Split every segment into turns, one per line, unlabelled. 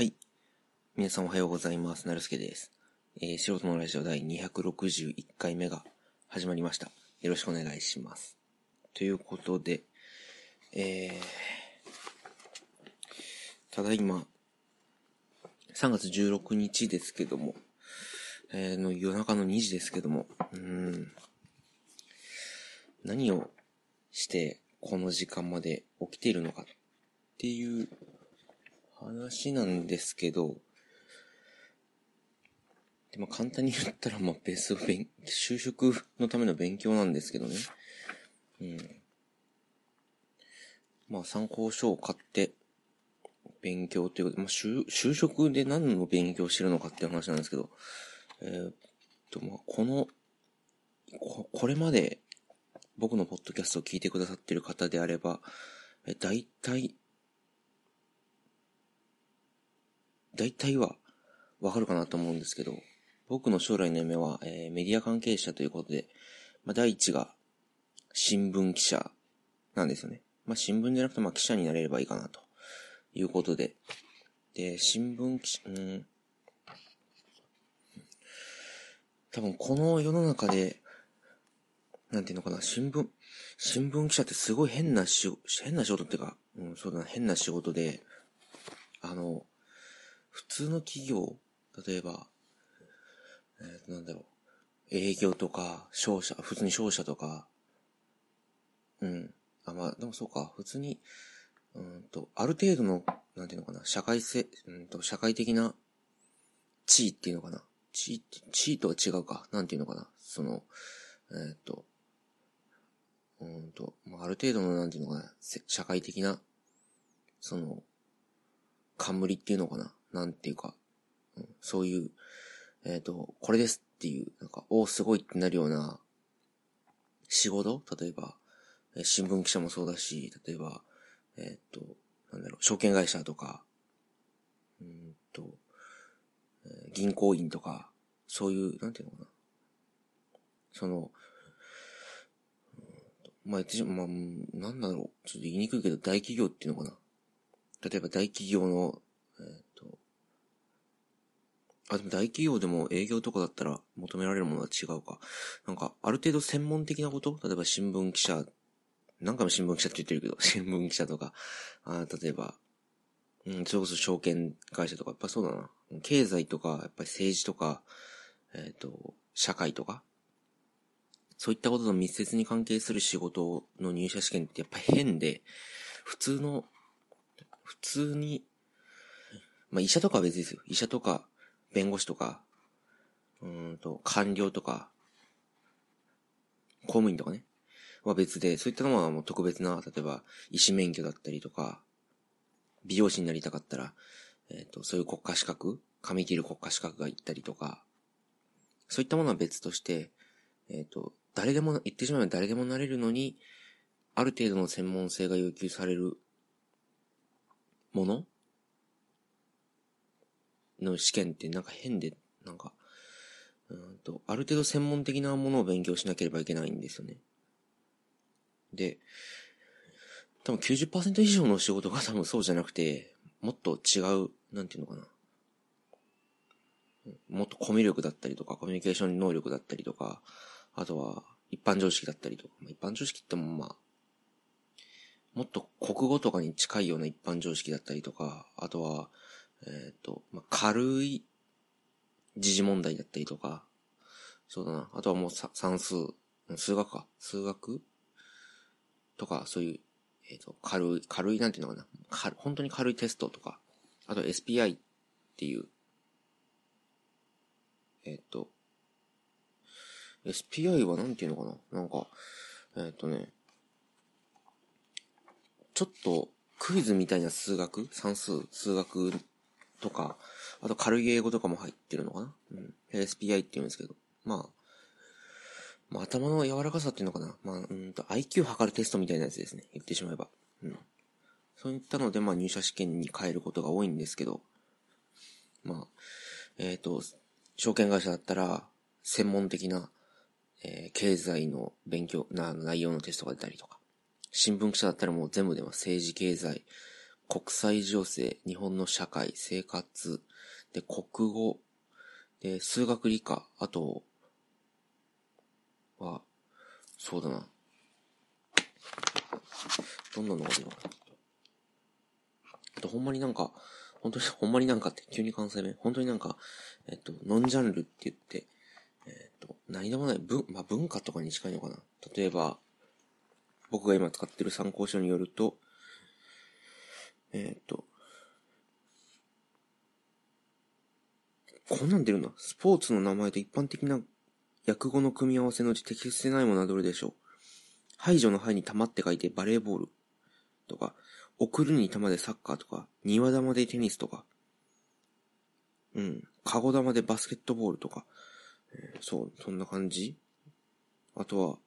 はい。皆さんおはようございます。なるすけです。えー、素人のラジオ第261回目が始まりました。よろしくお願いします。ということで、えー、ただいま、3月16日ですけども、えー、の夜中の2時ですけども、うん、何をしてこの時間まで起きているのかっていう話なんですけど、でま、簡単に言ったら、まあ、ベース勉、就職のための勉強なんですけどね。うん。まあ、参考書を買って、勉強ということで、まあ、就、就職で何の勉強してるのかっていう話なんですけど、えーっと、まあ、この、こ、これまで、僕のポッドキャストを聞いてくださってる方であれば、え、大体、大体はわかるかなと思うんですけど、僕の将来の夢は、えーメディア関係者ということで、まあ、第一が新聞記者なんですよね。まあ、新聞じゃなくて、まあ、記者になれればいいかなということで。で、新聞記者、うん。多分この世の中で、なんていうのかな、新聞、新聞記者ってすごい変な仕事、変な仕事っていうか、うん、そうだな、変な仕事で、あの、普通の企業、例えば、えー、なんだろう、営業とか、商社、普通に商社とか、うん。あ、まあ、でもそうか、普通に、うんと、ある程度の、なんていうのかな、社会性、うんと、社会的な地位っていうのかな。地位、地位とは違うか。なんていうのかな。その、えーっと、うんと、まあ、ある程度の、なんていうのかな、社会的な、その、冠っていうのかな。なんていうか、うん、そういう、えっ、と、これですっていう、なんか、おすごいってなるような、仕事？例えば、えー新聞記者もそうだし、例えば、えっ、と、なんだろう、証券会社とか、うんと、え銀行員とか、そういう、なんていうのかな。その、まあ、言ってしまあ、うんなんだろう、ちょっと言いにくいけど、大企業っていうのかな。例えば大企業の、あ、でも大企業でも営業とかだったら求められるものは違うか。なんか、ある程度専門的なこと？例えば新聞記者、何回も新聞記者って言ってるけど、新聞記者とか、あ例えば、うん、それこそ証券会社とか、やっぱそうだな。経済とか、やっぱり政治とか、えっ、と、社会とか、そういったことと密接に関係する仕事の入社試験ってやっぱ変で、普通の、普通に、まあ医者とかは別ですよ。医者とか、弁護士とか、うんと、官僚とか、公務員とかね、は別で、そういったのはもう特別な、例えば、医師免許だったりとか、美容師になりたかったら、えっ、と、そういう国家資格、髪切る国家資格がいったりとか、そういったものは別として、えっ、と、誰でも、言ってしまえば誰でもなれるのに、ある程度の専門性が要求されるものの試験ってなんか変で、なんか、うんと、ある程度専門的なものを勉強しなければいけないんですよね。で、多分90%以上の仕事が 多分そうじゃなくて、もっと違う、なんていうのかな。もっとコミュ力だったりとか、コミュニケーション能力だったりとか、あとは一般常識だったりとか、まあ一般常識ってもまあ、もっと国語とかに近いような一般常識だったりとか、あとは、えっ、と、まあ、軽い時事問題だったりとか、そうだな。あとはもうさ算数、数学か。数学？とか、そういう、えっ、と、軽い、軽いなんていうのかな。軽本当に軽いテストとか、あと SPI っていう、えっ、と、SPI はなんていうのかななんか、えっ、とね、ちょっとクイズみたいな数学？算数数学とか、あと軽い英語とかも入ってるのかな？うん。SPI って言うんですけど。まあ、まあ頭の柔らかさっていうのかな？まあ、うんと IQ 測るテストみたいなやつですね。言ってしまえば。うん。そういったので、まあ入社試験に変えることが多いんですけど、まあ、えっ、と、証券会社だったら、専門的な、えー経済の勉強な内容のテストが出たりとか、新聞記者だったらもう全部では政治経済、国際情勢、日本の社会、生活、で、国語、で、数学理科、あと、は、そうだな。どんなのが出るの？か。あと、ほんまになんか、本当に、ほんまになんかって急に関西弁。本当になんか、えっと、ノンジャンルって言って、えっと、何でもない、文、まあ、文化とかに近いのかな。例えば、僕が今使ってる参考書によると、えっと、こんなん出るな。スポーツの名前と一般的な訳語の組み合わせのうち適切でないものはどれでしょう？排除の排に玉って書いてバレーボール。とか、送るに玉でサッカーとか、庭玉でテニスとか、うん、カゴ玉でバスケットボールとか、えー、そう、そんな感じ。あとは、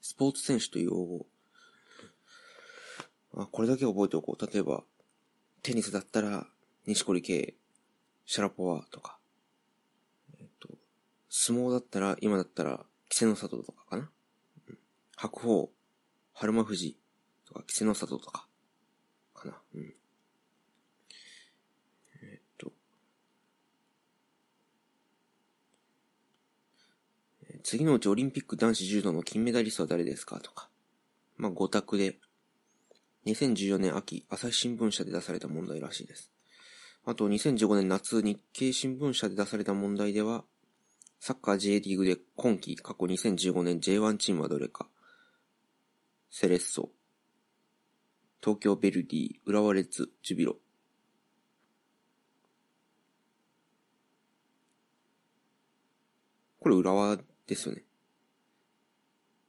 スポーツ選手という用語。あ、これだけ覚えておこう。例えば、テニスだったら、西堀圭、シャラポワとか、えっ、と、相撲だったら、今だったら、稀勢の里とかかな。うん、白鵬、春馬富士、とか、稀勢の里とか、かな。うん。えっと、次のうちオリンピック男子柔道の金メダリストは誰ですかとか。まあ、5択で、2014年秋、朝日新聞社で出された問題らしいです。あと、2015年夏、日経新聞社で出された問題では、サッカー J リーグで今季過去2015年 J1 チームはどれか。セレッソ、東京ヴェルディ、浦和レッズ、ジュビロ。これ浦和ですよね。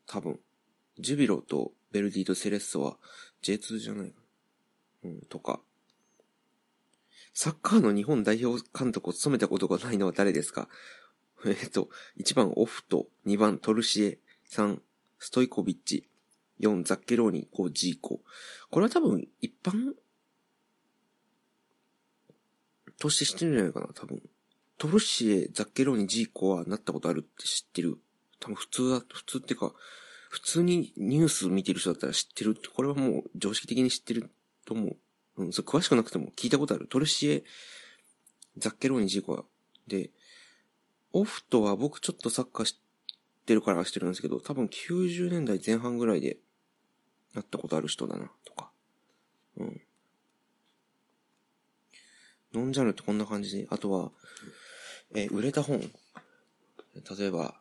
多分。ジュビロとベルディとセレッソは J2 じゃないうん、とか。サッカーの日本代表監督を務めたことがないのは誰ですか？えっと、1番オフト、2番トルシエ、3ストイコビッチ、4、ザッケローニ、5、ジーコ。これは多分、一般として知ってるんじゃないかな、多分。トルシエ、ザッケローニ、ジーコはなったことあるって知ってる。多分普通だ、普通ってか、普通にニュース見てる人だったら知ってるって、これはもう常識的に知ってると思う。うん、それ詳しくなくても聞いたことある。トルシエ、ザッケローニ、ジーコは。で、オフトは僕ちょっとサッカー知ってるから知ってるんですけど、多分90年代前半ぐらいでなったことある人だな、とか。うん。ノンジャンルってこんな感じで、あとは、えー、売れた本。例えば、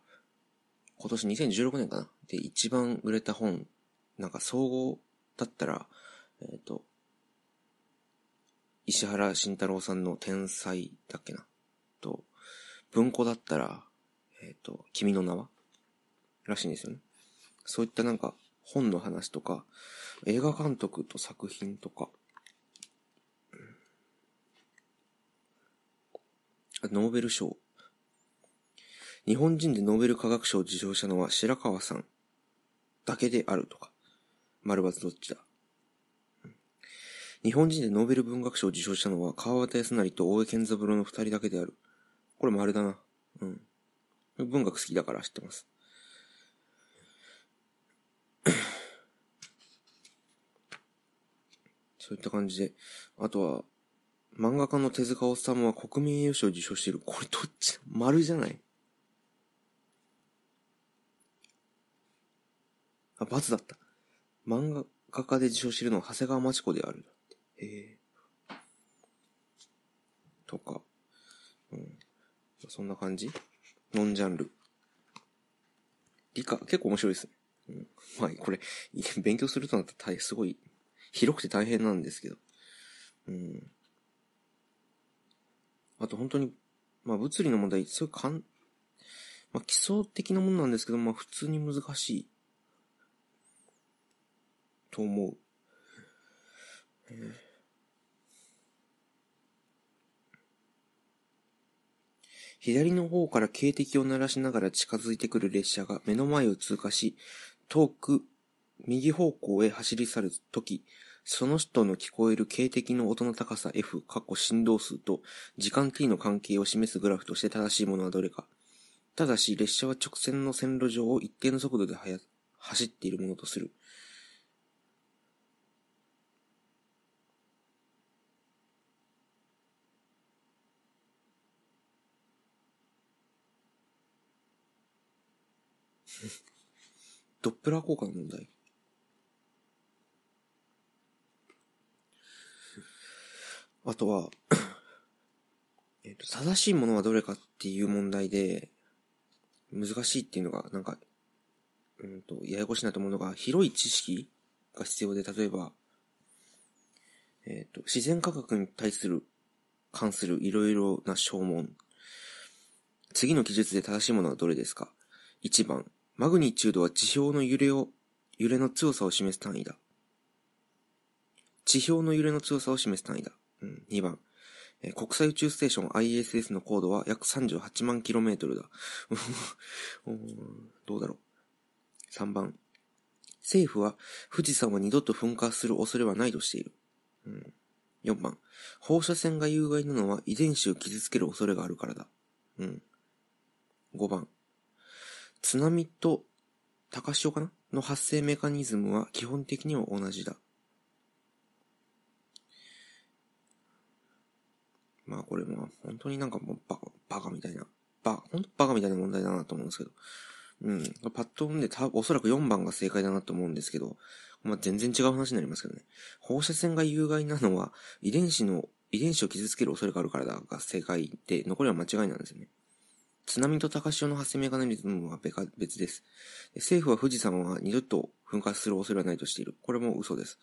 今年2016年かなで、一番売れた本、なんか総合だったら、えっ、ー、と、石原慎太郎さんの天才だっけな？と、文庫だったら、えっ、ー、と、君の名は？らしいんですよね。そういったなんか、本の話とか、映画監督と作品とか、ノーベル賞。日本人でノーベル化学賞を受賞したのは白川さん。だけであるとか。丸抜どっちだ日本人でノーベル文学賞を受賞したのは川端康成と大江健三郎の二人だけである。これ丸だな。うん。文学好きだから知ってます。そういった感じで。あとは、漫画家の手塚治虫は国民栄誉賞を受賞している。これどっち丸じゃない？あ、罰だった。漫画家で受賞してるのは長谷川町子である。へえ。とか。うん。そんな感じノンジャンル。理科、結構面白いですね。うん。まあ、これ、勉強するとなったらすごい広くて大変なんですけど。うん。あと本当に、まあ物理の問題、すごいかん、まあ基礎的なものなんですけど、まあ普通に難しい。と思う。左の方から警笛を鳴らしながら近づいてくる列車が目の前を通過し、遠く右方向へ走り去るとき、その人の聞こえる警笛の音の高さ F、過去振動数と時間 t の関係を示すグラフとして正しいものはどれか。ただし、列車は直線の線路上を一定の速度で走っているものとする。ドップラー効果の問題。あとは、えっと、正しいものはどれかっていう問題で、難しいっていうのが、なんか、うんと、ややこしいなと思うのが、広い知識が必要で、例えば、えっ、と、自然科学に対する、関するいろいろな証文。次の記述で正しいものはどれですか ?1 番、マグニチュードは地表の揺れを、揺れの強さを示す単位だ。地表の揺れの強さを示す単位だ。うん、2番、え国際宇宙ステーション ISS の高度は約38万 km だ。どうだろう。3番、政府は富士山は二度と噴火する恐れはないとしている。うん、4番、放射線が有害なのは遺伝子を傷つける恐れがあるからだ。うん、5番、津波と高潮かなの発生メカニズムは基本的には同じだ。まあこれも本当になんかもうバカ、バカみたいな、バ、本当バカみたいな問題だなと思うんですけど。うん。パッと見でた、おそらく4番が正解だなと思うんですけど、まあ全然違う話になりますけどね。放射線が有害なのは遺伝子の、遺伝子を傷つける恐れがあるからだが正解で、残りは間違いなんですよね。津波と高潮の発生メカニズムは別です。政府は富士山は二度と噴火する恐れはないとしている。これも嘘です。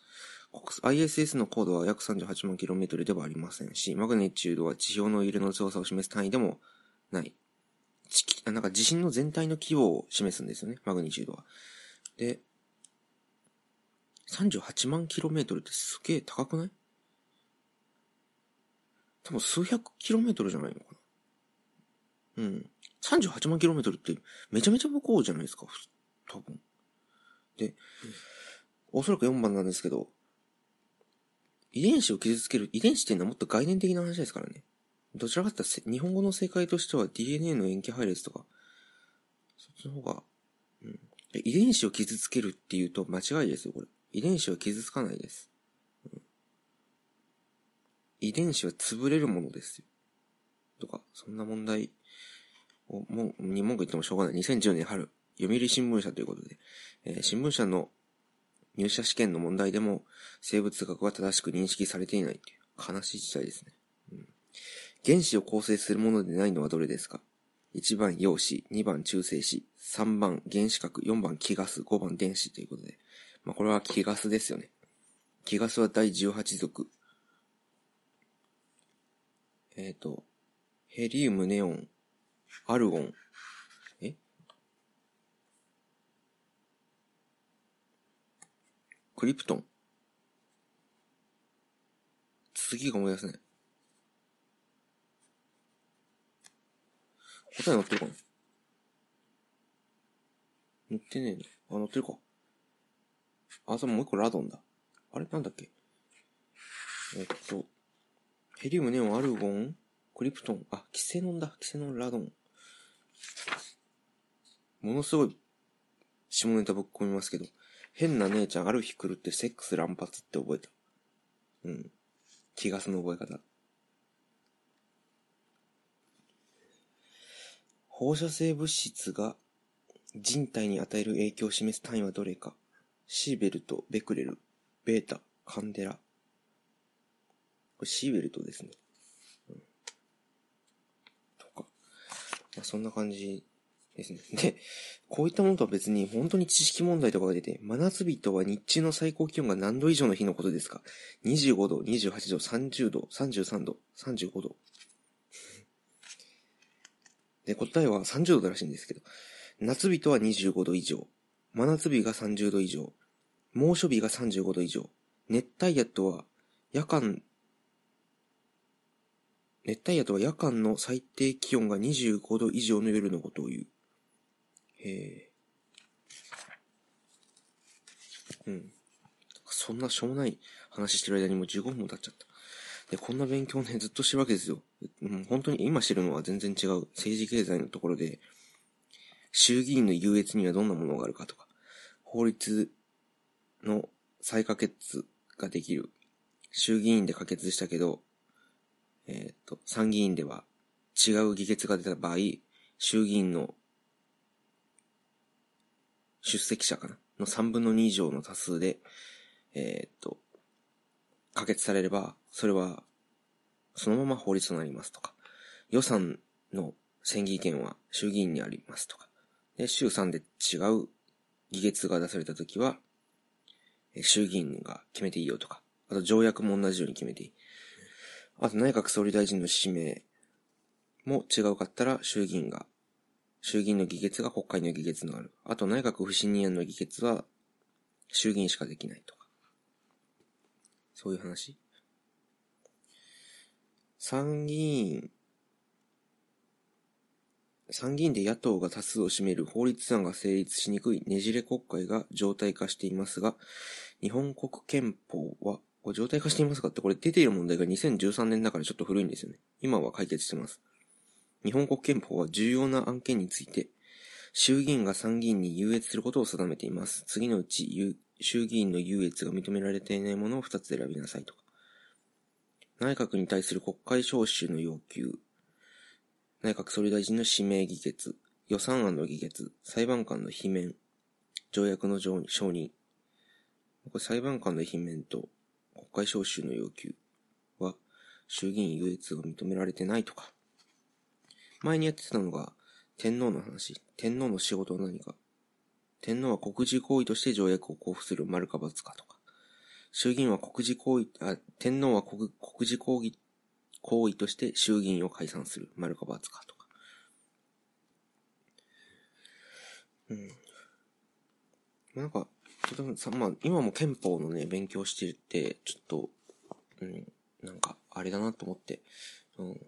ISS の高度は約38万 km ではありませんし、マグネチュードは地表の揺れの強さを示す単位でもない。なんか地震の全体の規模を示すんですよね、マグニチュードは。で、38万 km ってすげえ高くない？多分数百 km じゃないのかなうん。38万 km ってめちゃめちゃ向こうじゃないですか、多分。で、おそらく4番なんですけど、遺伝子を傷つける、遺伝子っていうのはもっと概念的な話ですからね。どちらかというと日本語の正解としては DNA の塩基配列とか、そっちの方が、うん。遺伝子を傷つけるっていうと間違いですよ、これ。遺伝子は傷つかないです。うん、遺伝子は潰れるものですよ。とか、そんな問題、もう、に文句言ってもしょうがない。2010年春、読売新聞社ということで、えー、新聞社の入社試験の問題でも生物学は正しく認識されていないっていう悲しい事態ですね。うん、原子を構成するものでないのはどれですか ?1 番陽子、2番中性子、3番原子核、4番気ガス、5番電子ということで。まあこれは気ガスですよね。気ガスは第18族。えっ、ー、と、ヘリウム、ネオン、アルゴン、え？クリプトン。次が思い出せない。答え載ってるかな？載ってねえの。あ、載ってるか。あ、それもう一個ラドンだ。あれ？なんだっけ？えっと、ヘリウム、ネオン、アルゴン、クリプトン、あ、キセノンだ。キセノン、ラドン。ものすごい下ネタぶっ込みますけど、変な姉ちゃんある日来るってセックス乱発って覚えた。うん。気がすの覚え方。放射性物質が人体に与える影響を示す単位はどれか。シーベルト、ベクレル、ベータ、カンデラ。これシーベルトですね。うん。とか。そんな感じですね。で、こういったものとは別に本当に知識問題とかが出て、真夏日とは日中の最高気温が何度以上の日のことですか ?25 度、28度、30度、33度、35度。で、答えは30度だらしいんですけど、夏日とは25度以上、真夏日が30度以上、猛暑日が35度以上、熱帯夜とは夜間熱帯夜とは夜間の最低気温が25度以上の夜のことを言う。へえ。うん。そんなしょうもない話してる間にもう15分も経っちゃった。で、こんな勉強ね、ずっとしてるわけですよ。うん、本当に今してるのは全然違う。政治経済のところで、衆議院の優越にはどんなものがあるかとか、法律の再可決ができる。衆議院で可決したけど、えっ、と、参議院では違う議決が出た場合、衆議院の出席者かな？の3分の2以上の多数で、えー、っと、可決されれば、それは、そのまま法律となりますとか、予算の審議権は衆議院にありますとか、で、衆3で違う議決が出されたときは、衆議院が決めていいよとか、あと条約も同じように決めていい。あと内閣総理大臣の指名も違うかったら衆議院が、衆議院の議決が国会の議決になる。あと内閣不信任案の議決は衆議院しかできないとか。そういう話参議院、参議院で野党が多数を占める法律案が成立しにくいねじれ国会が常態化していますが、日本国憲法は、これ状態化していますかってこれ出ている問題が2013年だからちょっと古いんですよね。今は解決してます。日本国憲法は重要な案件について、衆議院が参議院に優越することを定めています。次のうち、衆議院の優越が認められていないものを2つ選びなさいとか。内閣に対する国会召集の要求。内閣総理大臣の指名議決。予算案の議決。裁判官の罷免。条約の承認。これ裁判官の罷免と国会召集の要求は衆議院優越が認められてないとか。前にやってたのが天皇の話。天皇の仕事は何か。天皇は国事行為として条約を交付する丸か罰かとか。衆議院は国事行為、あ、天皇は国国事行為、行為として衆議院を解散する丸か罰かとか。うん。なんか、ちょっとさ、まあ、今も憲法のね、勉強してて、ちょっと、うん、なんか、あれだなと思って、うん、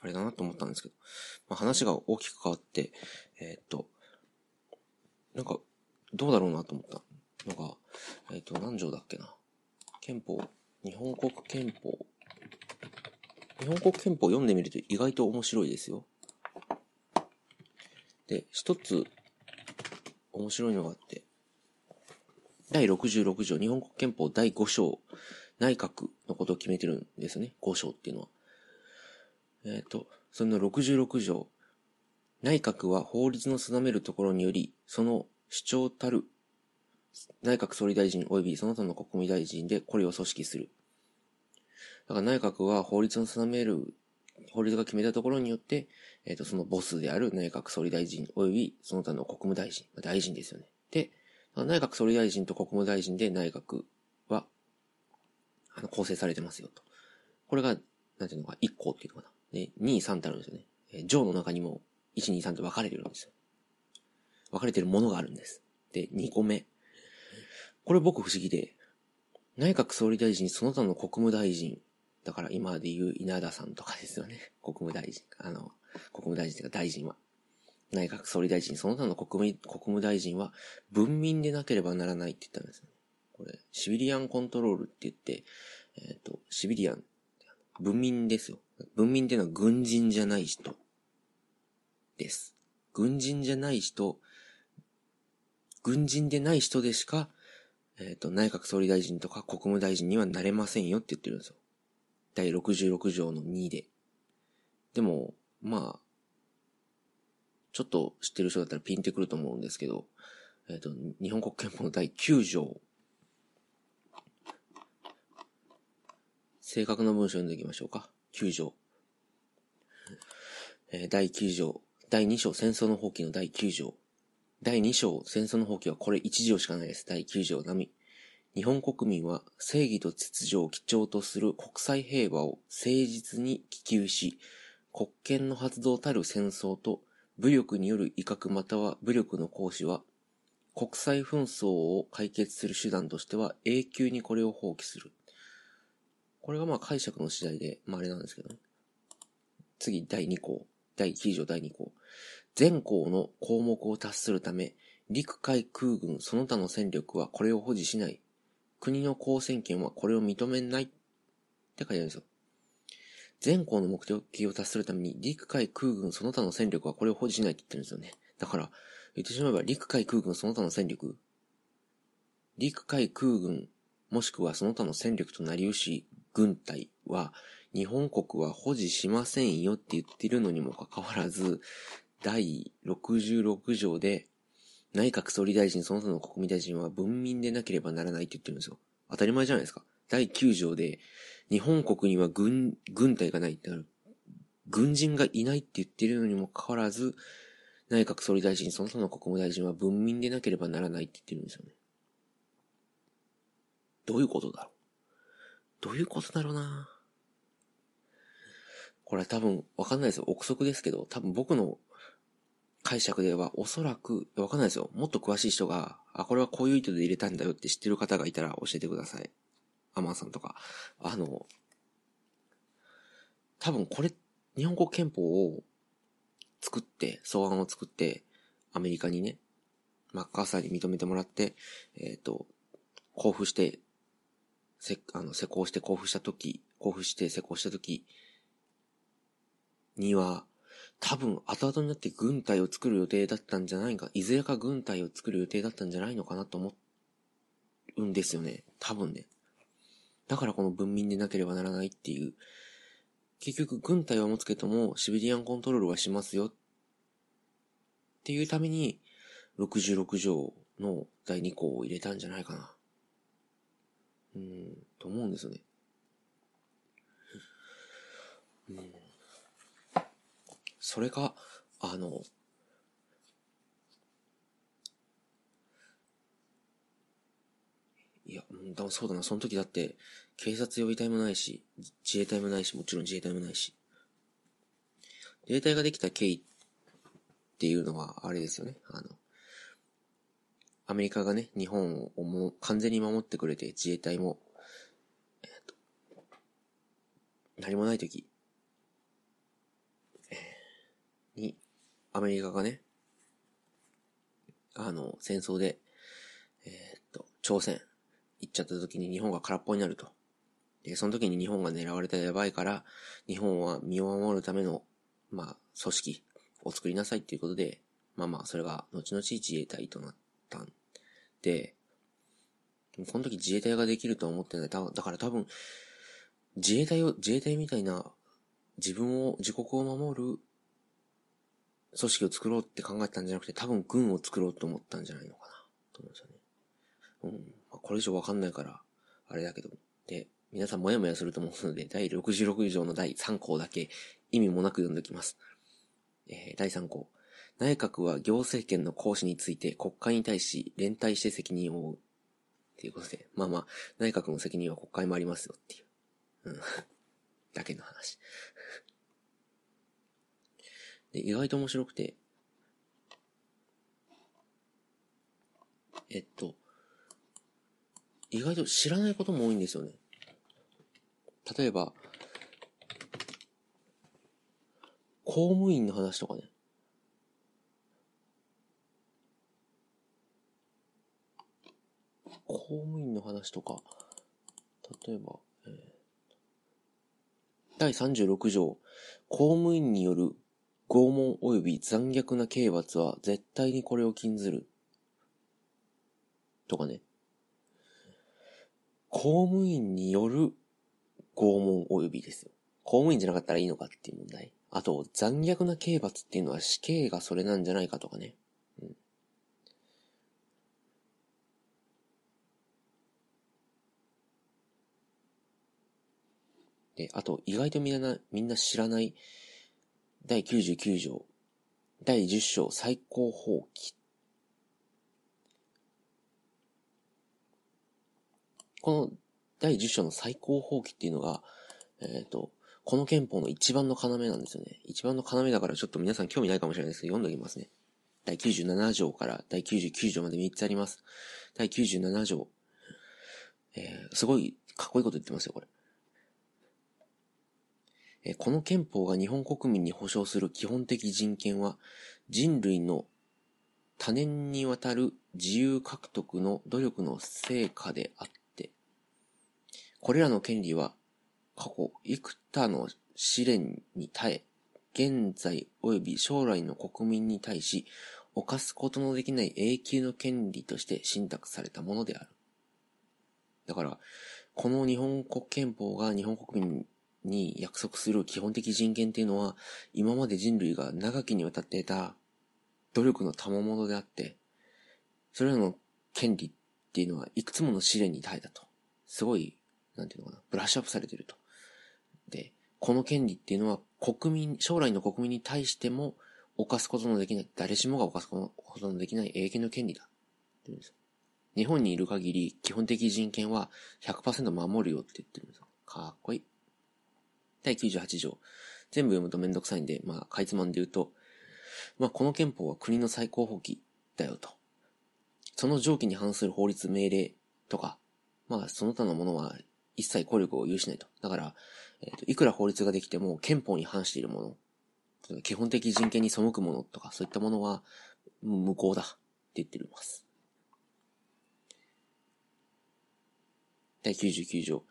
あれだなと思ったんですけど、まあ、話が大きく変わって、えー、っと、なんか、どうだろうなと思ったのが、えー、っと、何条だっけな。憲法、日本国憲法。日本国憲法を読んでみると意外と面白いですよ。で、一つ、面白いのがあって、第66条、日本国憲法第5章、内閣のことを決めてるんですね。5章っていうのは。えっ、ー、と、その66条、内閣は法律の定めるところにより、その主張たる内閣総理大臣及びその他の国務大臣でこれを組織する。だから内閣は法律の定める、法律が決めたところによって、えっ、ー、と、そのボスである内閣総理大臣及びその他の国務大臣、大臣ですよね。で、内閣総理大臣と国務大臣で内閣は、あの、構成されてますよと。これが、なんていうのか、1項っていうのかな。で、2、3ってあるんですよね。えー、上の中にも、1、2、3って分かれてるんですよ。分かれてるものがあるんです。で、2個目。これ僕不思議で、内閣総理大臣、その他の国務大臣、だから今で言う稲田さんとかですよね。国務大臣。あの、国務大臣というか大臣は。内閣総理大臣、その他の国務国務大臣は文民でなければならないって言ったんですね。これ、シビリアンコントロールって言って、えっ、ー、と、シビリアン、文民ですよ。文民っていうのは軍人じゃない人です。軍人じゃない人、軍人でない人でしか、えっ、ー、と、内閣総理大臣とか国務大臣にはなれませんよって言ってるんですよ。第66条の2で。でも、まあ、ちょっと知ってる人だったらピンってくると思うんですけど、えっ、ー、と、日本国憲法の第9条。正確な文章読んでいきましょうか。9条。えー、第9条。第2章戦争の放棄の第9条。第2章戦争の放棄はこれ1条しかないです。第9条並み。日本国民は正義と秩序を基調とする国際平和を誠実に希求し、国権の発動たる戦争と武力による威嚇または武力の行使は国際紛争を解決する手段としては永久にこれを放棄する。これがまあ解釈の次第で、まああれなんですけどね。次、第2項。第9条第2項。全項の項目を達するため、陸海空軍その他の戦力はこれを保持しない。国の交戦権はこれを認めないって書いてあるんですよ。全校の目的を達するために陸海空軍その他の戦力はこれを保持しないって言ってるんですよね。だから、言ってしまえば陸海空軍その他の戦力、陸海空軍もしくはその他の戦力となりうし軍隊は日本国は保持しませんよって言ってるのにもかかわらず、第66条で、内閣総理大臣その他の国民大臣は文民でなければならないって言ってるんですよ。当たり前じゃないですか。第9条で、日本国には軍、軍隊がないってなる。軍人がいないって言ってるのにもかかわらず、内閣総理大臣その他の国務大臣は文民でなければならないって言ってるんですよね。どういうことだろう？どういうことだろうな？これは多分、わかんないですよ。憶測ですけど、多分僕の解釈ではおそらく、わかんないですよ。もっと詳しい人が、あ、これはこういう意図で入れたんだよって知ってる方がいたら教えてください。アマンさんとか。あの、多分これ、日本国憲法を作って、草案を作って、アメリカにね、マッカーサーに認めてもらって、えっ、ー、と、交付して、せ、あの、施行して交付したとき、交付して施行したときには、多分後々になって軍隊を作る予定だったんじゃないか、いずれか軍隊を作る予定だったんじゃないのかなと思うんですよね。多分ね。だからこの文民でなければならないっていう。結局軍隊は持つけども、シビリアンコントロールはしますよ。っていうために、66条の第2項を入れたんじゃないかな。うん、と思うんですよね。うん。それが、あの、いや、だそうだな、その時だって、警察呼び隊もないし、自衛隊もないし、もちろん自衛隊もないし。自衛隊ができた経緯っていうのは、あれですよね。あの、アメリカがね、日本をもう完全に守ってくれて、自衛隊も、えっ、と、何もない時、に、アメリカがね、あの、戦争で、えっ、と、朝鮮行っちゃった時に日本が空っぽになると。で、その時に日本が狙われたらやばいから、日本は身を守るための、まあ、組織を作りなさいっていうことで、まあまあ、それが後々自衛隊となったんで、この時自衛隊ができるとは思ってない。だから多分、自衛隊を、自衛隊みたいな、自分を、自国を守る組織を作ろうって考えたんじゃなくて、多分軍を作ろうと思ったんじゃないのかな、と思うんですよね。うん。これ以上わかんないから、あれだけど。で、皆さんもやもやすると思うので、第66条の第3項だけ意味もなく読んでおきます。えー、第3項。内閣は行政権の行使について国会に対し連帯して責任を負う。っていうことで、まあまあ、内閣の責任は国会もありますよっていう。うん。だけの話。で、意外と面白くて、えっと、意外と知らないことも多いんですよね。例えば、公務員の話とかね。公務員の話とか、例えば、えー、第36条、公務員による拷問及び残虐な刑罰は絶対にこれを禁ずる。とかね。公務員による拷問及びですよ。公務員じゃなかったらいいのかっていう問題。あと、残虐な刑罰っていうのは死刑がそれなんじゃないかとかね。うん。で、あと、意外とみんな、みんな知らない、第99条、第10章最高法規。この第10章の最高法規っていうのが、えっ、ー、と、この憲法の一番の要なんですよね。一番の要だからちょっと皆さん興味ないかもしれないですけど、読んでおきますね。第97条から第99条まで3つあります。第97条。えー、すごいかっこいいこと言ってますよ、これ。えー、この憲法が日本国民に保障する基本的人権は、人類の多年にわたる自由獲得の努力の成果であっこれらの権利は、過去幾多の試練に耐え、現在及び将来の国民に対し、犯すことのできない永久の権利として信託されたものである。だから、この日本国憲法が日本国民に約束する基本的人権っていうのは、今まで人類が長きにわたって得た努力の賜物であって、それらの権利っていうのはいくつもの試練に耐えたと。すごい、なんていうのかな、ブラッシュアップされてると。で、この権利っていうのは国民、将来の国民に対しても犯すことのできない、誰しもが犯すことのできない永遠の権利だ。日本にいる限り基本的人権は100%守るよって言ってるんですよ。かっこいい。第98条。全部読むとめんどくさいんで、まあ、かいつまんで言うと、まあ、この憲法は国の最高法規だよと。その上記に反する法律命令とか、まあ、その他のものは一切効力を有しないと。だから、えっ、ー、と、いくら法律ができても憲法に反しているもの、基本的人権に背くものとか、そういったものは無効だって言ってます。第99条。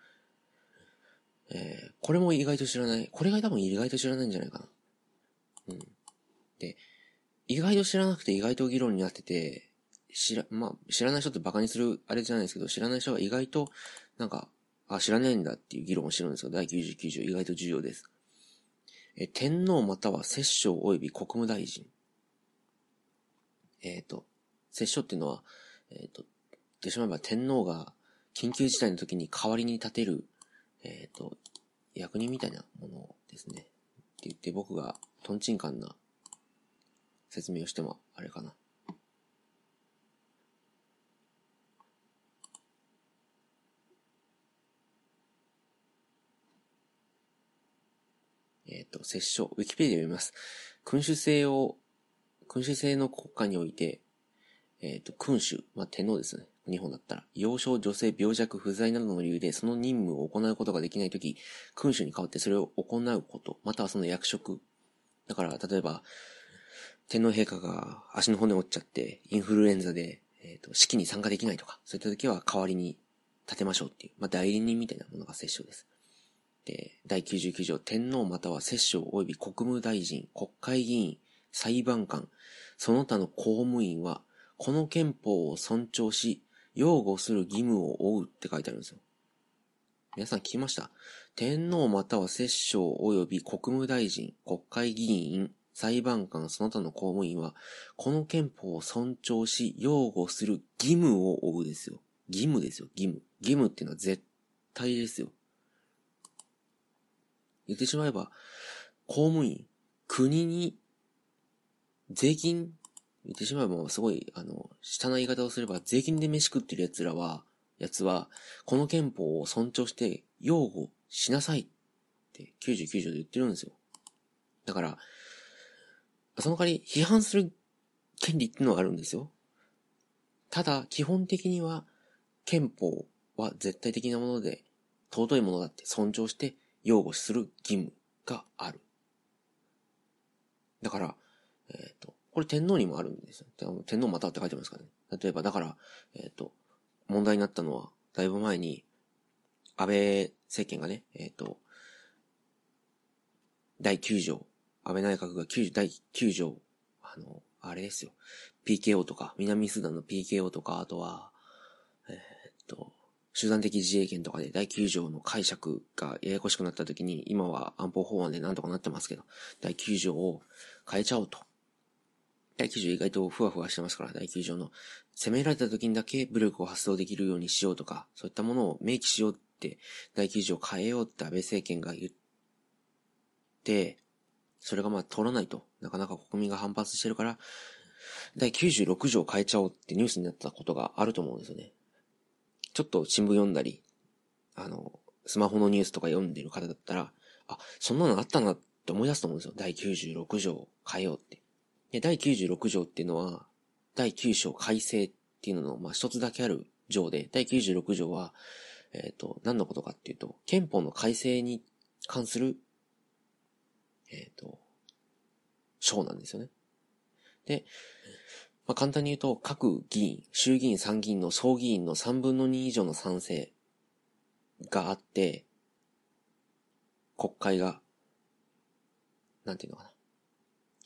えー、これも意外と知らない。これが多分意外と知らないんじゃないかな。うん。で、意外と知らなくて意外と議論になってて、知ら、まあ、知らない人って馬鹿にするあれじゃないですけど、知らない人が意外と、なんか、あ、知らないんだっていう議論をしてるんですよ。第99条、意外と重要です。え、天皇または摂政及び国務大臣。えっ、ー、と、摂政っていうのは、えっ、ー、と、言ってしまえば天皇が緊急事態の時に代わりに立てる、えっ、ー、と、役人みたいなものですね。って言って僕がトンチンカンな説明をしてもあれかな。えっ、ー、と、摂政、ウィキペディア読みます。君主制を、君主制の国家において、えっ、ー、と、君主、まあ、天皇ですね。日本だったら、幼少、女性、病弱、不在などの理由で、その任務を行うことができないとき、君主に代わってそれを行うこと、またはその役職。だから、例えば、天皇陛下が足の骨折っちゃって、インフルエンザで、えっ、ー、と、式に参加できないとか、そういった時は代わりに立てましょうっていう、まあ、代理人みたいなものが摂政です。で、第99条、天皇または摂政及び国務大臣、国会議員、裁判官、その他の公務員は、この憲法を尊重し、擁護する義務を負うって書いてあるんですよ。皆さん聞きました？天皇または摂政及び国務大臣、国会議員、裁判官、その他の公務員は、この憲法を尊重し、擁護する義務を負うですよ。義務ですよ、義務。義務っていうのは絶対ですよ。言ってしまえば、公務員、国に、税金、言ってしまえばすごい、あの、下な言い方をすれば、税金で飯食ってる奴らは、奴は、この憲法を尊重して擁護しなさいって99条で言ってるんですよ。だから、その代わり批判する権利っていうのはあるんですよ。ただ、基本的には、憲法は絶対的なもので、尊いものだって尊重して擁護する義務がある。だから、えっ、ー、と、これ天皇にもあるんですよ。天皇またって書いてますからね。例えば、だから、えっ、ー、と、問題になったのは、だいぶ前に、安倍政権がね、えっ、ー、と、第9条、安倍内閣が9第9条、あの、あれですよ。PKO とか、南スーダンの PKO とか、あとは、え、っと、集団的自衛権とかで第9条の解釈がややこしくなった時に、今は安保法案でなんとかなってますけど、第9条を変えちゃおうと。第9条意外とふわふわしてますから、第9条の。攻められた時にだけ武力を発動できるようにしようとか、そういったものを明記しようって、第9条を変えようって安倍政権が言って、それがまあ通らないと、なかなか国民が反発してるから、第96条変えちゃおうってニュースになったことがあると思うんですよね。ちょっと新聞読んだり、あの、スマホのニュースとか読んでる方だったら、あ、そんなのあったなって思い出すと思うんですよ。第96条を変えようって。で、第96条っていうのは、第9章改正っていうのの、まあ、一つだけある条で、第96条は、えっ、ー、と、何のことかっていうと、憲法の改正に関するえっ、ー、と、章なんですよね。で、まあ、簡単に言うと、各議員、衆議院、参議院の総議員の3分の2以上の賛成があって、国会が、なんていうのかな。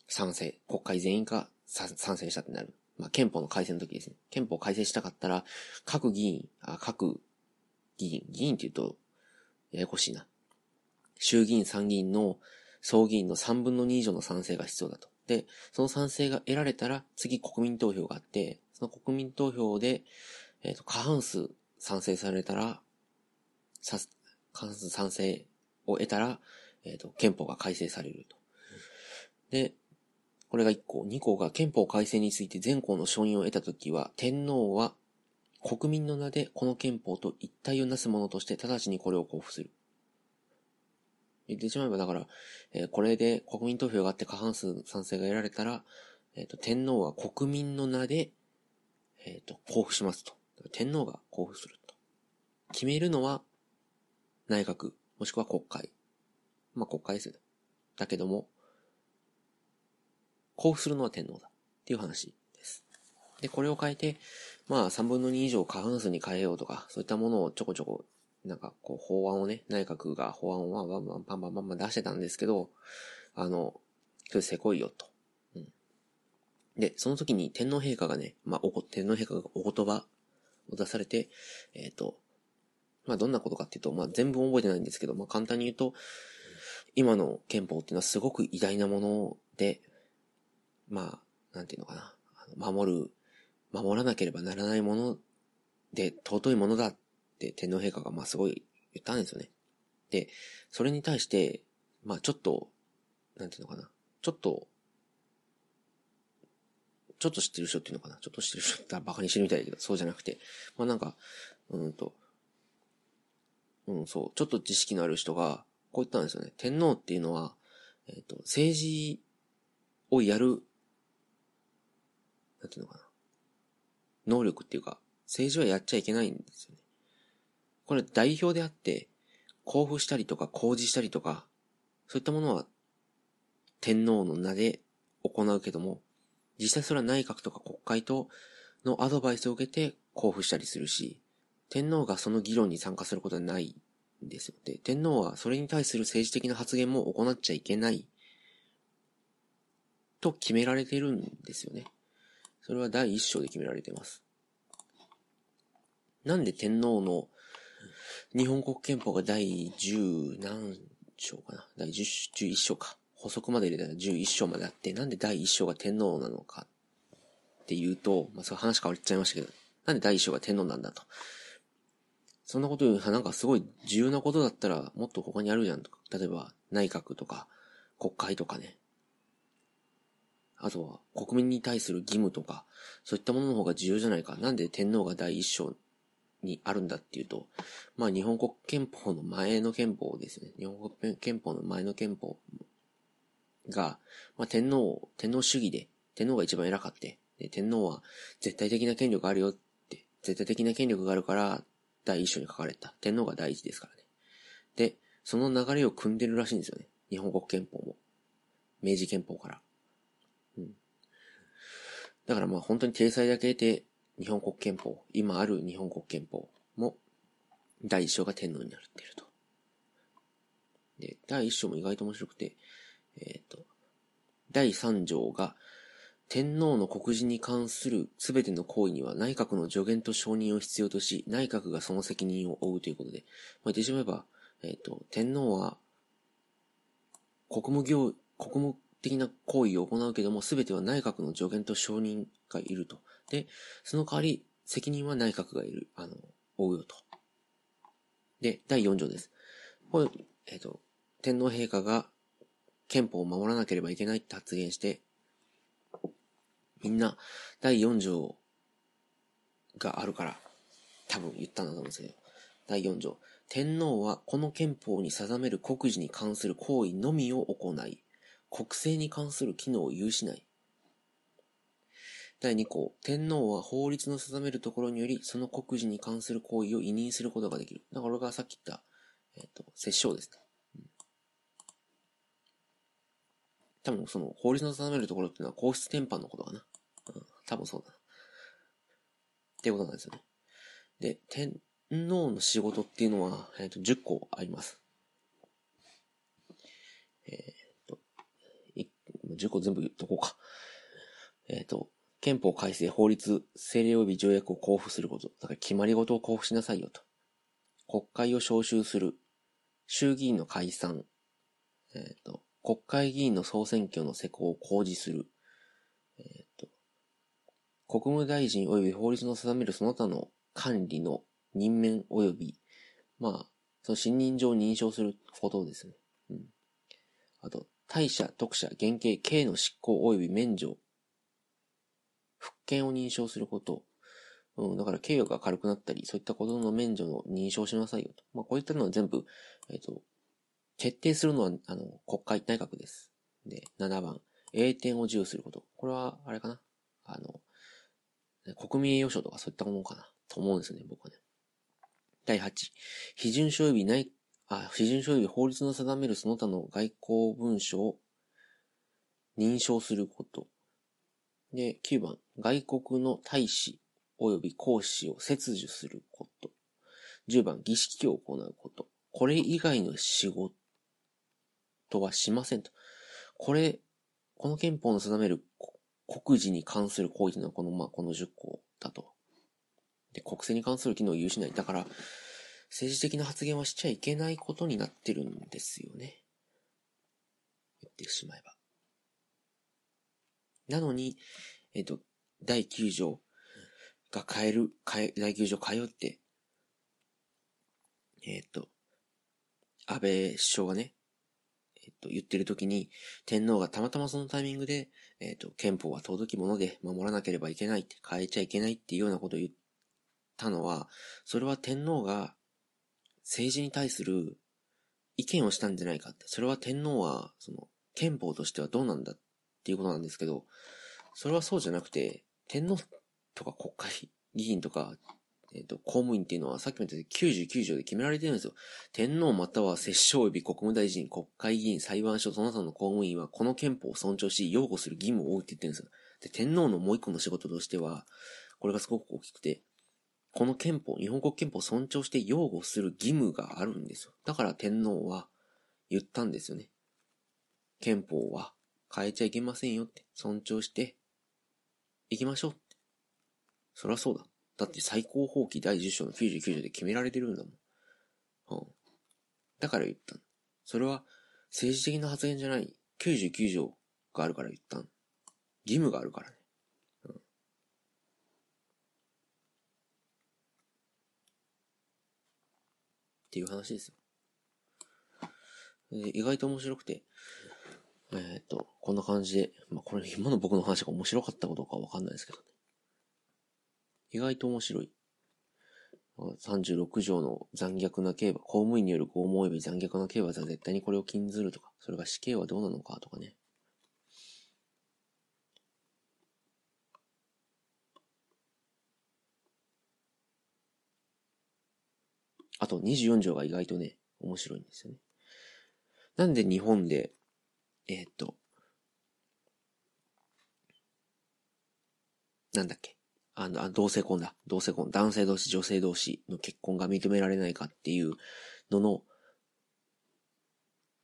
賛成、国会全員が賛成したってなる。まあ、憲法の改正の時ですね。憲法改正したかったら、各議員、あ各議員、議員って言うと、ややこしいな。衆衆議院参議院の総議員の3分の2以上の賛成が必要だと。で、その賛成が得られたら、次国民投票があって、その国民投票で、えっ、ー、と、過半数賛成されたら、さ、過半数賛成を得たら、えっ、ー、と、憲法が改正されると。で、これが1項。2項が憲法改正について全項の承認を得たときは、天皇は国民の名でこの憲法と一体をなすものとして直ちにこれを交付する。言ってしまえば、だから、えー、これで国民投票があって過半数賛成が得られたら、えっ、ー、と、天皇は国民の名で、えっ、ー、と、交付しますと。天皇が交付すると。決めるのは、内閣、もしくは国会。まあ、国会ですよ。だけども、交付するのは天皇だ。っていう話です。で、これを変えて、まあ、3分の2以上過半数に変えようとか、そういったものをちょこちょこなんかこう法案をね、内閣が法案をバンバンバンバンバンバン出してたんですけど、あの、それせこいよと。うん。で、その時に天皇陛下がね、まあ、おこ、天皇陛下がお言葉を出されて、えっ、ー、と、まあ、どんなことかっていうと、まあ、全部覚えてないんですけど、まあ、簡単に言うと、今の憲法っていうのはすごく偉大なもので、まあ、なんていうのかな、守る、守らなければならないもので、尊いものだっって天皇陛下がまあすごい言ったんですよね。で、それに対して、まあちょっと、なんていうのかな。ちょっと、ちょっと知ってる人っていうのかな。ちょっと知ってる人ってバカにしてるみたいだけど、そうじゃなくて、まあなんか、うんと、うん、そう、ちょっと知識のある人が、こう言ったんですよね。天皇っていうのは、えっ、ー、と、政治をやる、なんていうのかな。能力っていうか、政治はやっちゃいけないんですよね。これ代表であって、交付したりとか公示したりとか、そういったものは天皇の名で行うけども、実際それは内閣とか国会とのアドバイスを受けて交付したりするし、天皇がその議論に参加することはないんですよ。で、天皇はそれに対する政治的な発言も行っちゃいけないと決められてるんですよね。それは第一章で決められてます。なんで天皇の日本国憲法が第10何章かな？第10、11章か。補足まで入れたら11章まであって、なんで第1章が天皇なのかっていうと、まあそう話変わっちゃいましたけど、なんで第1章が天皇なんだと。そんなことより、なんかすごい重要なことだったらもっと他にあるじゃんとか。例えば内閣とか国会とかね。あとは国民に対する義務とか、そういったものの方が重要じゃないか。なんで天皇が第一章にあるんだっていうと、まあ日本国憲法の前の憲法ですね。日本国憲法の前の憲法が、まあ天皇、天皇主義で、天皇が一番偉かって、で天皇は絶対的な権力あるよって、絶対的な権力があるから、第一章に書かれた。天皇が第一ですからね。で、その流れを組んでるらしいんですよね。日本国憲法も。明治憲法から。うん。だからまあ本当に体裁だけで日本国憲法、今ある日本国憲法も、第一章が天皇になっていると。で、第一章も意外と面白くて、えっ、ー、と、第三条が、天皇の告示に関するすべての行為には内閣の助言と承認を必要とし、内閣がその責任を負うということで、まあ、言ってしまえば、えっ、ー、と、天皇は、国務業、国務的な行為を行うけども、すべては内閣の助言と承認がいると。で、その代わり、責任は内閣がいる、あの、負うよと。で、第4条です。これ、えっ、ー、と、天皇陛下が憲法を守らなければいけないって発言して、みんな、第4条があるから、多分言ったんだと思うんですけど、第4条。天皇はこの憲法に定める国事に関する行為のみを行い、国政に関する機能を有しない。第2項、天皇は法律の定めるところにより、その国事に関する行為を委任することができる。だから俺がさっき言った、えっ、ー、と、摂政ですね。うん、多分その法律の定めるところっていうのは皇室典範のことかな。うん、多分そうだな。っていうことなんですよね。で、天皇の仕事っていうのは、えっ、ー、と、10個あります。えっ、ー、と、10個全部言っとこうか。えっ、と、憲法改正、法律、政令及び条約を交付すること。だから決まり事を交付しなさいよと。国会を召集する。衆議院の解散。えっ、ー、と、国会議員の総選挙の施行を公示する。えっ、ー、と、国務大臣及び法律の定めるその他の管理の任免及び、まあ、その信任上認証することですね。うん。あと、大社、特社、原型、刑の執行及び免除、復権を認証すること。うん、だから刑が軽くなったり、そういったことの免除の認証しなさいよと。まあ、こういったのは全部、えっ、ー、と、決定するのは、あの、国会、内閣です。で、7番、栄転を授与すること。これは、あれかなあの、国民栄誉賞とかそういったものかなと思うんですよね、僕はね。第8、批准書及び内、あ、批准書及び法律の定めるその他の外交文書を認証すること。で、9番、外国の大使及び公使を切除すること。10番、儀式を行うこと。これ以外の仕事はしませんと。これ、この憲法の定める国事に関する行為というのはこの、まあ、この10項だと。で、国政に関する機能を有しない。だから、政治的な発言はしちゃいけないことになってるんですよね。言ってしまえば。なのに、えっ、と、第9条が変える、変え、第9条変えよって、えっ、と、安倍首相がね、えっと、言ってる時に、天皇がたまたまそのタイミングで、えっと、憲法は尊きもので守らなければいけないって、変えちゃいけないっていうようなことを言ったのは、それは天皇が政治に対する意見をしたんじゃないかって。それは天皇は、その、憲法としてはどうなんだっていうことなんですけど、それはそうじゃなくて、天皇とか国会議員とかえっ、ー、と、公務員っていうのはさっきも言ったように99条で決められてるんですよ。天皇または摂政及び国務大臣、国会議員、裁判所、その他の公務員はこの憲法を尊重し、擁護する義務を負うって言ってるんですよ。で、天皇のもう一個の仕事としては、これがすごく大きくて、この憲法、日本国憲法を尊重して擁護する義務があるんですよ。だから天皇は言ったんですよね。憲法は変えちゃいけませんよって、尊重していきましょうって。そりゃそうだ。だって最高法規第10章の99条で決められてるんだもん。うん。だから言ったそれは政治的な発言じゃない。99条があるから言った義務があるからね。うん。っていう話ですよ。意外と面白くて、えー、っと、こんな感じで、まあ、これ今の僕の話が面白かったかどうかわかんないですけどね。意外と面白い。36条の残虐な刑罰、公務員による拷問及び残虐な刑罰は絶対にこれを禁ずるとか、それが死刑はどうなのかとかね。あと24条が意外とね、面白いんですよね。なんで日本で、えー、と、なんだっけ？あの、同性婚だ。同性婚。男性同士、女性同士の結婚が認められないかっていうのの、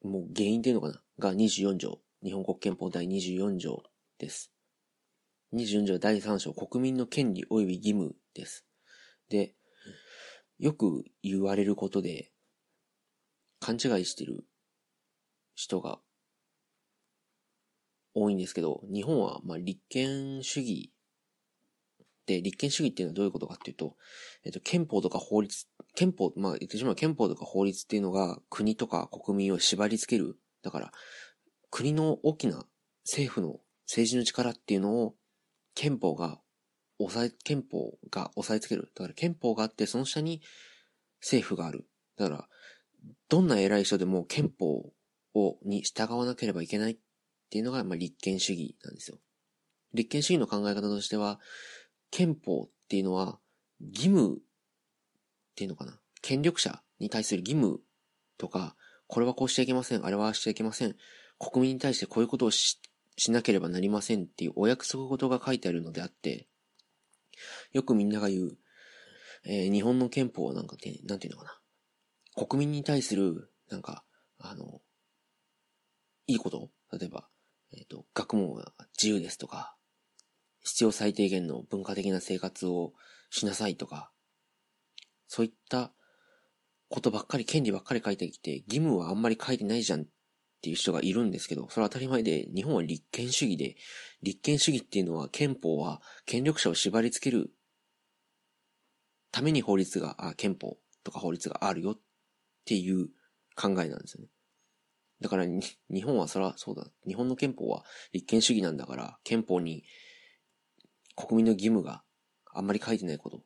もう原因っていうのかな？が24条。日本国憲法第24条です。24条第3章、国民の権利及び義務です。で、よく言われることで、勘違いしてる人が多いんですけど、日本はまあ立憲主義で、立憲主義っていうのはどういうことかっていうと、えっと、憲法とか法律、憲法、まあ言ってしまう憲法とか法律っていうのが国とか国民を縛り付ける。だから、国の大きな政府の政治の力っていうのを憲法が抑え、憲法が抑えつける。だから憲法があってその下に政府がある。だから、どんな偉い人でも憲法を、に従わなければいけないっっていうのが、まあ、立憲主義なんですよ。立憲主義の考え方としては、憲法っていうのは義務っていうのかな権力者に対する義務とか、これはこうしちゃいけません、あれはしちゃいけません、国民に対してこういうことをししなければなりませんっていうお約束事が書いてあるのであって、よくみんなが言う、えー、日本の憲法はなんかて、なんていうのかな。国民に対する、なんか、あの、いいこと？例えば、えっ、ー、と、学問が自由ですとか、必要最低限の文化的な生活をしなさいとか、そういったことばっかり、権利ばっかり書いてきて、義務はあんまり書いてないじゃんっていう人がいるんですけど、それは当たり前で、日本は立憲主義で、立憲主義っていうのは憲法は権力者を縛り付けるために法律が、あ、憲法とか法律があるよっていう考えなんですよね。だから日本はそらそうだ。日本の憲法は立憲主義なんだから、憲法に国民の義務があんまり書いてないこと。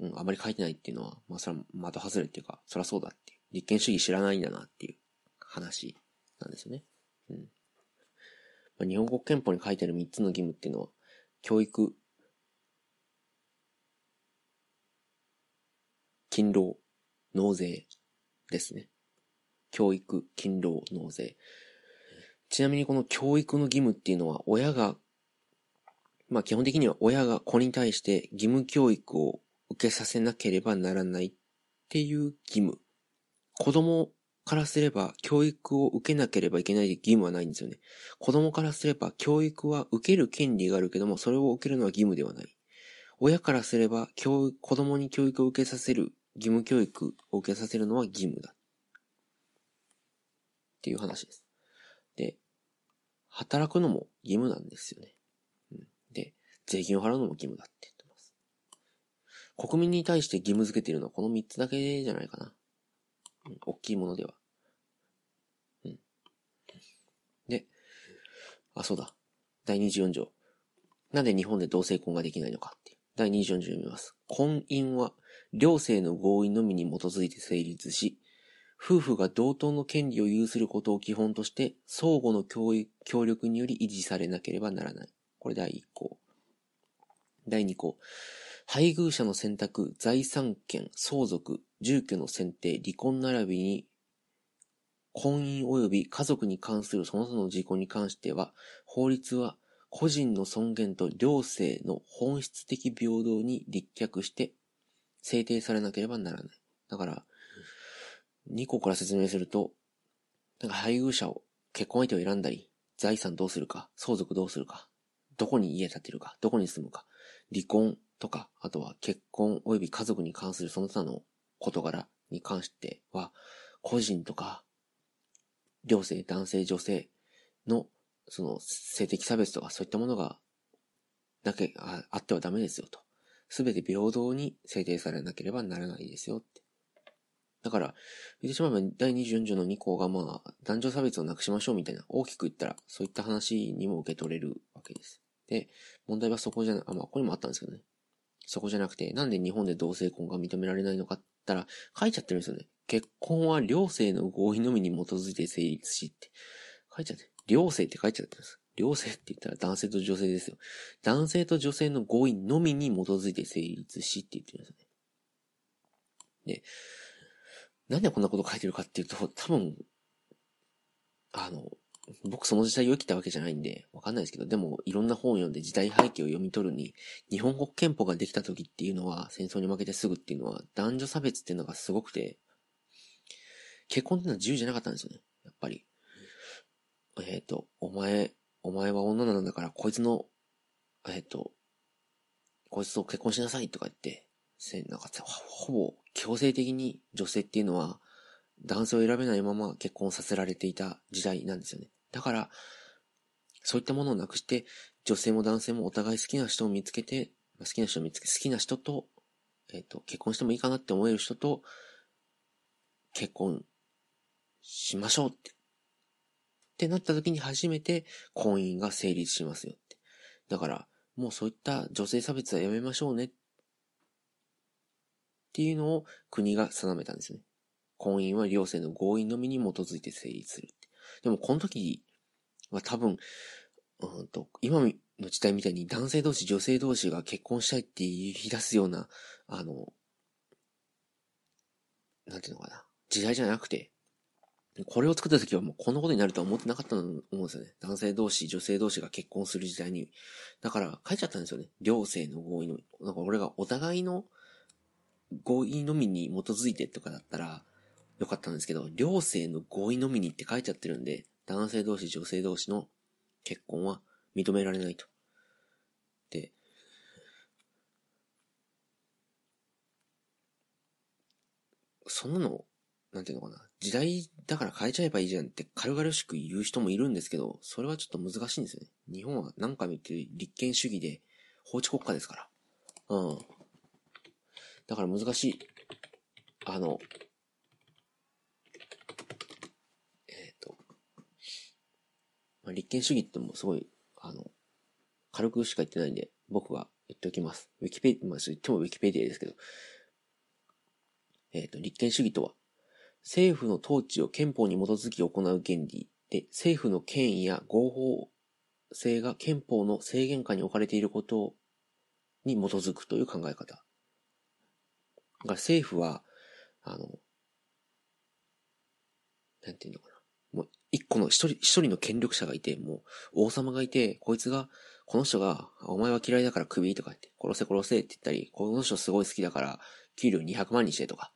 うん、あんまり書いてないっていうのは、まあそれは的外れっていうか、そらそうだっていう。立憲主義知らないんだなっていう話なんですよね。うん。まあ、日本国憲法に書いてある3つの義務っていうのは、教育、勤労、納税ですね。教育、勤労、納税。ちなみにこの教育の義務っていうのは親が、まあ基本的には親が子に対して義務教育を受けさせなければならないっていう義務。子供からすれば教育を受けなければいけない義務はないんですよね。子供からすれば教育は受ける権利があるけども、それを受けるのは義務ではない。親からすれば教子供に教育を受けさせる義務教育を受けさせるのは義務だ。っていう話です。で、働くのも義務なんですよね。うん、で、税金を払うのも義務だって言ってます。国民に対して義務付けているのはこの3つだけじゃないかな。うん、大きいものでは。うん。で、あ、そうだ。第24条。なんで日本で同性婚ができないのかっていう。第24条読みます。婚姻は両性の合意のみに基づいて成立し、夫婦が同等の権利を有することを基本として、相互の協力により維持されなければならない。これ第1項。第2項。配偶者の選択、財産権、相続、住居の選定、離婚並びに、婚姻及び家族に関するその他の事項に関しては、法律は個人の尊厳と両性の本質的平等に立脚して制定されなければならない。だから、2個から説明すると、なんか配偶者を、結婚相手を選んだり、財産どうするか、相続どうするか、どこに家建てるか、どこに住むか、離婚とか、あとは結婚及び家族に関するその他の事柄に関しては、個人とか、両性、男性、女性の、その性的差別とかそういったものが、なけ、ああってはダメですよと。すべて平等に制定されなければならないですよって。だから、言ってしまえば第24条の2項がまあ、男女差別をなくしましょうみたいな、大きく言ったら、そういった話にも受け取れるわけです。で、問題はそこじゃな、あ、まあ、ここにもあったんですけどね。そこじゃなくて、なんで日本で同性婚が認められないのかって言ったら、書いちゃってるんですよね。結婚は両性の合意のみに基づいて成立しって。書いちゃって。両性って書いちゃってるんです。両性って言ったら男性と女性ですよ。男性と女性の合意のみに基づいて成立しって言ってるんですよね。で、なんでこんなこと書いてるかっていうと、多分、あの、僕その時代を生きたわけじゃないんで、わかんないですけど、でもいろんな本を読んで時代背景を読み取るに、日本国憲法ができた時っていうのは、戦争に負けてすぐっていうのは、男女差別っていうのがすごくて、結婚っていうのは自由じゃなかったんですよね。やっぱり。えっ、ー、と、お前、お前は女なんだから、こいつの、えっ、と、こいつと結婚しなさいとか言って、せなんかほぼ強制的に女性っていうのは男性を選べないまま結婚させられていた時代なんですよね。だから、そういったものをなくして、女性も男性もお互い好きな人を見つけて、好きな人を見つけ、好きな人と、えっ、ー、と、結婚してもいいかなって思える人と、結婚しましょうって。ってなった時に初めて婚姻が成立しますよって。だから、もうそういった女性差別はやめましょうねっていうのを国が定めたんですね。婚姻は両性の合意のみに基づいて成立する。でもこの時は多分、うんと、今の時代みたいに男性同士、女性同士が結婚したいって言い出すような、あの、なんていうのかな、時代じゃなくて、これを作った時はもうこんなことになるとは思ってなかったと思うんですよね。男性同士、女性同士が結婚する時代に。だから書いちゃったんですよね。両性の合意の。なんか俺がお互いの合意のみに基づいてとかだったらよかったんですけど、両性の合意のみにって書いちゃってるんで、男性同士、女性同士の結婚は認められないと。で、そんなのなんていうのかな、時代だから変えちゃえばいいじゃんって軽々しく言う人もいるんですけど、それはちょっと難しいんですよね。日本は何回も言ってる立憲主義で法治国家ですから。うん。だから難しい。あの、えっ、ー、と、まあ、立憲主義ってもすごい、あの、軽くしか言ってないんで、僕が言っておきます。ウィキペディ、まあ、言ってもウィキペディアですけど、えっ、ー、と、立憲主義とは、政府の統治を憲法に基づき行う原理で、政府の権威や合法性が憲法の制限下に置かれていることに基づくという考え方。だから政府は、あの、なんていうのかな。もう一個の一人、一人の権力者がいて、もう王様がいて、こいつが、この人が、お前は嫌いだから首とか言って、殺せ殺せって言ったり、この人すごい好きだから、給料200万にしてとか、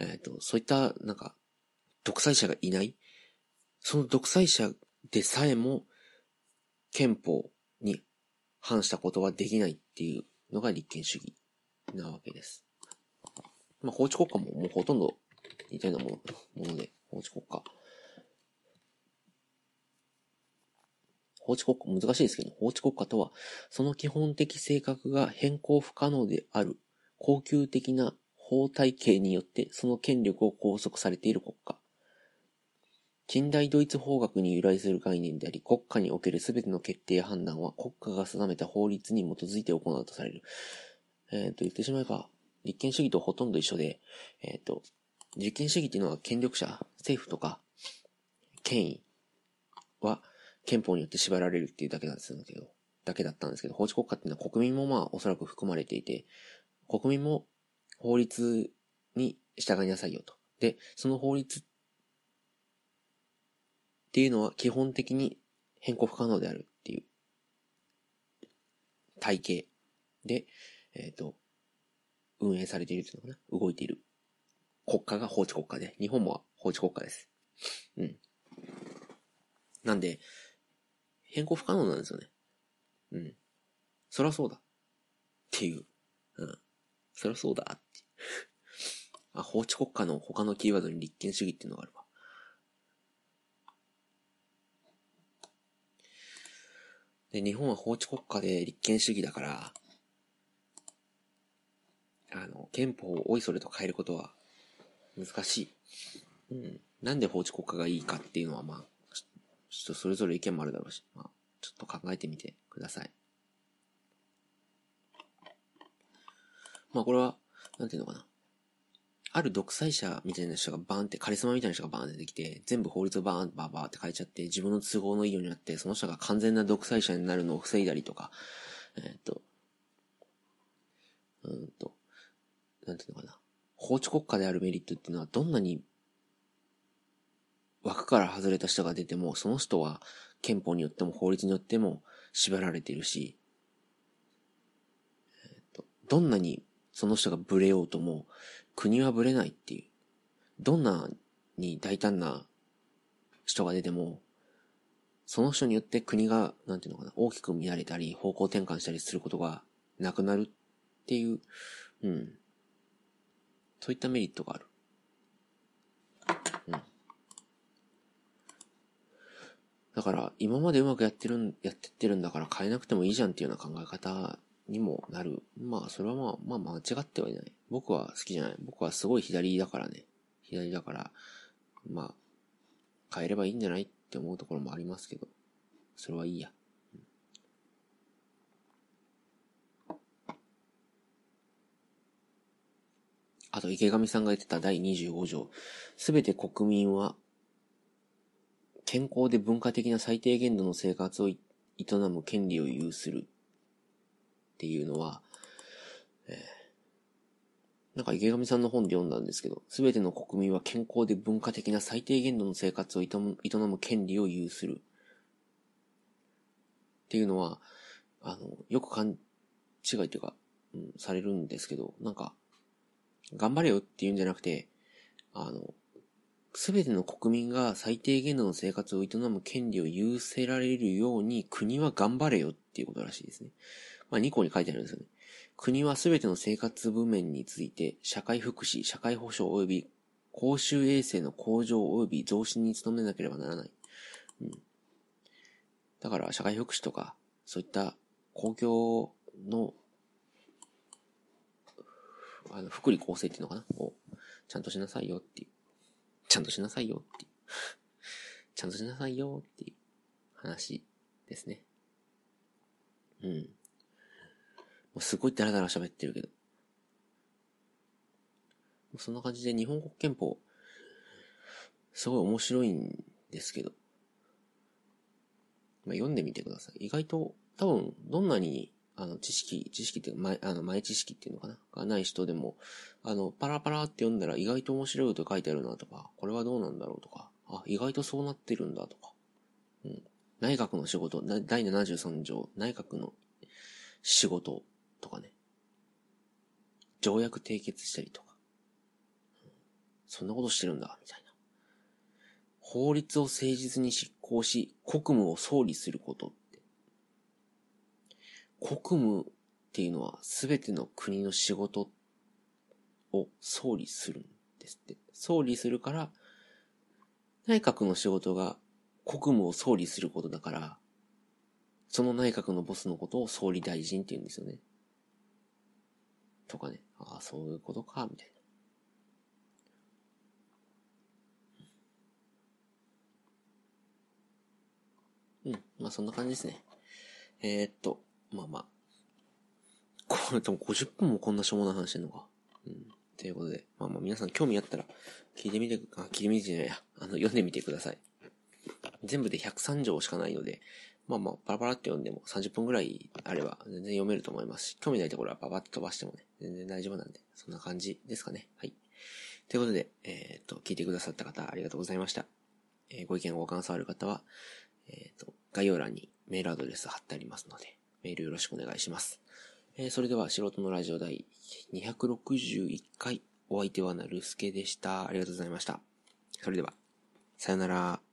えっ、ー、と、そういった、なんか、独裁者がいない。その独裁者でさえも、憲法に反したことはできないっていうのが立憲主義なわけです。まあ、法治国家ももうほとんど似たようなものもので、法治国家。法治国家、難しいですけど、法治国家とは、その基本的性格が変更不可能である、恒久的な法体系によってその権力を拘束されている国家。近代ドイツ法学に由来する概念であり、国家における全ての決定判断は国家が定めた法律に基づいて行うとされる。えっ、ー、と、言ってしまえば、立憲主義とほとんど一緒で、えっ、ー、と、実権主義っていうのは権力者、政府とか、権威は憲法によって縛られるっていうだけなんですけど、だけだったんですけど、法治国家っていうのは国民もまあおそらく含まれていて、国民も法律に従いなさいよと。で、その法律っていうのは基本的に変更不可能であるっていう体系で、えっ、ー、と、運営されているっていうのかな動いている国家が法治国家で、日本も法治国家です。うん。なんで、変更不可能なんですよね。うん。そりゃそうだ。っていう。うん。そりゃそうだ。あ、法治国家の他のキーワードに立憲主義っていうのがあるわ。で、日本は法治国家で立憲主義だから、あの、憲法をおいそれと変えることは難しい。うん。なんで法治国家がいいかっていうのは、まあ、ちょっとそれぞれ意見もあるだろうし、まあ、ちょっと考えてみてください。まあ、これは、なんていうのかな。ある独裁者みたいな人がバーンって、カリスマみたいな人がバーンって出てきて、全部法律をバーンって、バーバーって変えちゃって、自分の都合のいいようになって、その人が完全な独裁者になるのを防いだりとか、えー、っと、うんと、なんていうのかな。法治国家であるメリットっていうのは、どんなに枠から外れた人が出ても、その人は憲法によっても法律によっても縛られてるし、えー、とどんなにその人がブレようとも、国はブレないっていう。どんなに大胆な人が出ても、その人によって国が、なんていうのかな、大きく乱れたり、方向転換したりすることがなくなるっていう、うん。そういったメリットがある。うん。だから、今までうまくやってるん、やってってるんだから変えなくてもいいじゃんっていうような考え方にもなる。まあ、それはまあ、まあ間違ってはいない。僕は好きじゃない。僕はすごい左だからね。左だから、まあ、変えればいいんじゃないって思うところもありますけど、それはいいや。あと、池上さんが言ってた第25条。すべて国民は、健康で文化的な最低限度の生活を営む権利を有する。っていうのは、えー、なんか池上さんの本で読んだんですけど、すべての国民は健康で文化的な最低限度の生活を営む権利を有する。っていうのは、あの、よく勘違いというか、うん、されるんですけど、なんか、頑張れよっていうんじゃなくて、あの、すべての国民が最低限度の生活を営む権利を有せられるように国は頑張れよっていうことらしいですね。まあ、2項に書いてあるんですよね。国はすべての生活部面について、社会福祉、社会保障及び公衆衛生の向上及び増進に努めなければならない。うん。だから、社会福祉とか、そういった公共の、あの、福利厚生っていうのかな？を、ちゃんとしなさいよっていう。ちゃんとしなさいよっていう。ちゃんとしなさいよっていう話ですね。うん。もうすごいダラダラ喋ってるけど。そんな感じで日本国憲法、すごい面白いんですけど。まあ、読んでみてください。意外と、多分、どんなに、あの、知識、知識っていう、前、あの、前知識っていうのかな？がない人でも、あの、パラパラって読んだら意外と面白いこと書いてあるなとか、これはどうなんだろうとか、あ、意外とそうなってるんだとか、うん。内閣の仕事、第73条、内閣の仕事とかね。条約締結したりとか。そんなことしてるんだ、みたいな。法律を誠実に執行し、国務を総理することって。国務っていうのは全ての国の仕事を総理するんですって。総理するから、内閣の仕事が国務を総理することだから、その内閣のボスのことを総理大臣って言うんですよね。とかね。ああ、そういうことか、みたいな。うん。まあそんな感じですね。えー、っと、まあまあ。これでも50分もこんなしょうもない話してんのか。うん。ということで、まあまあ皆さん興味あったら聞いてみて、あ、聞いてみてじゃないや。あの、読んでみてください。全部で103条しかないので、まあまあ、パラパラって読んでも30分くらいあれば全然読めると思いますし、興味ないところはパパッと飛ばしてもね、全然大丈夫なんで、そんな感じですかね。はい。ということで、えっ、と、聞いてくださった方ありがとうございました。えー、ご意見ご感想ある方は、えっ、と、概要欄にメールアドレス貼ってありますので、メールよろしくお願いします。えー、それでは、素人のラジオ第261回、お相手はなるすけでした。ありがとうございました。それでは、さよなら。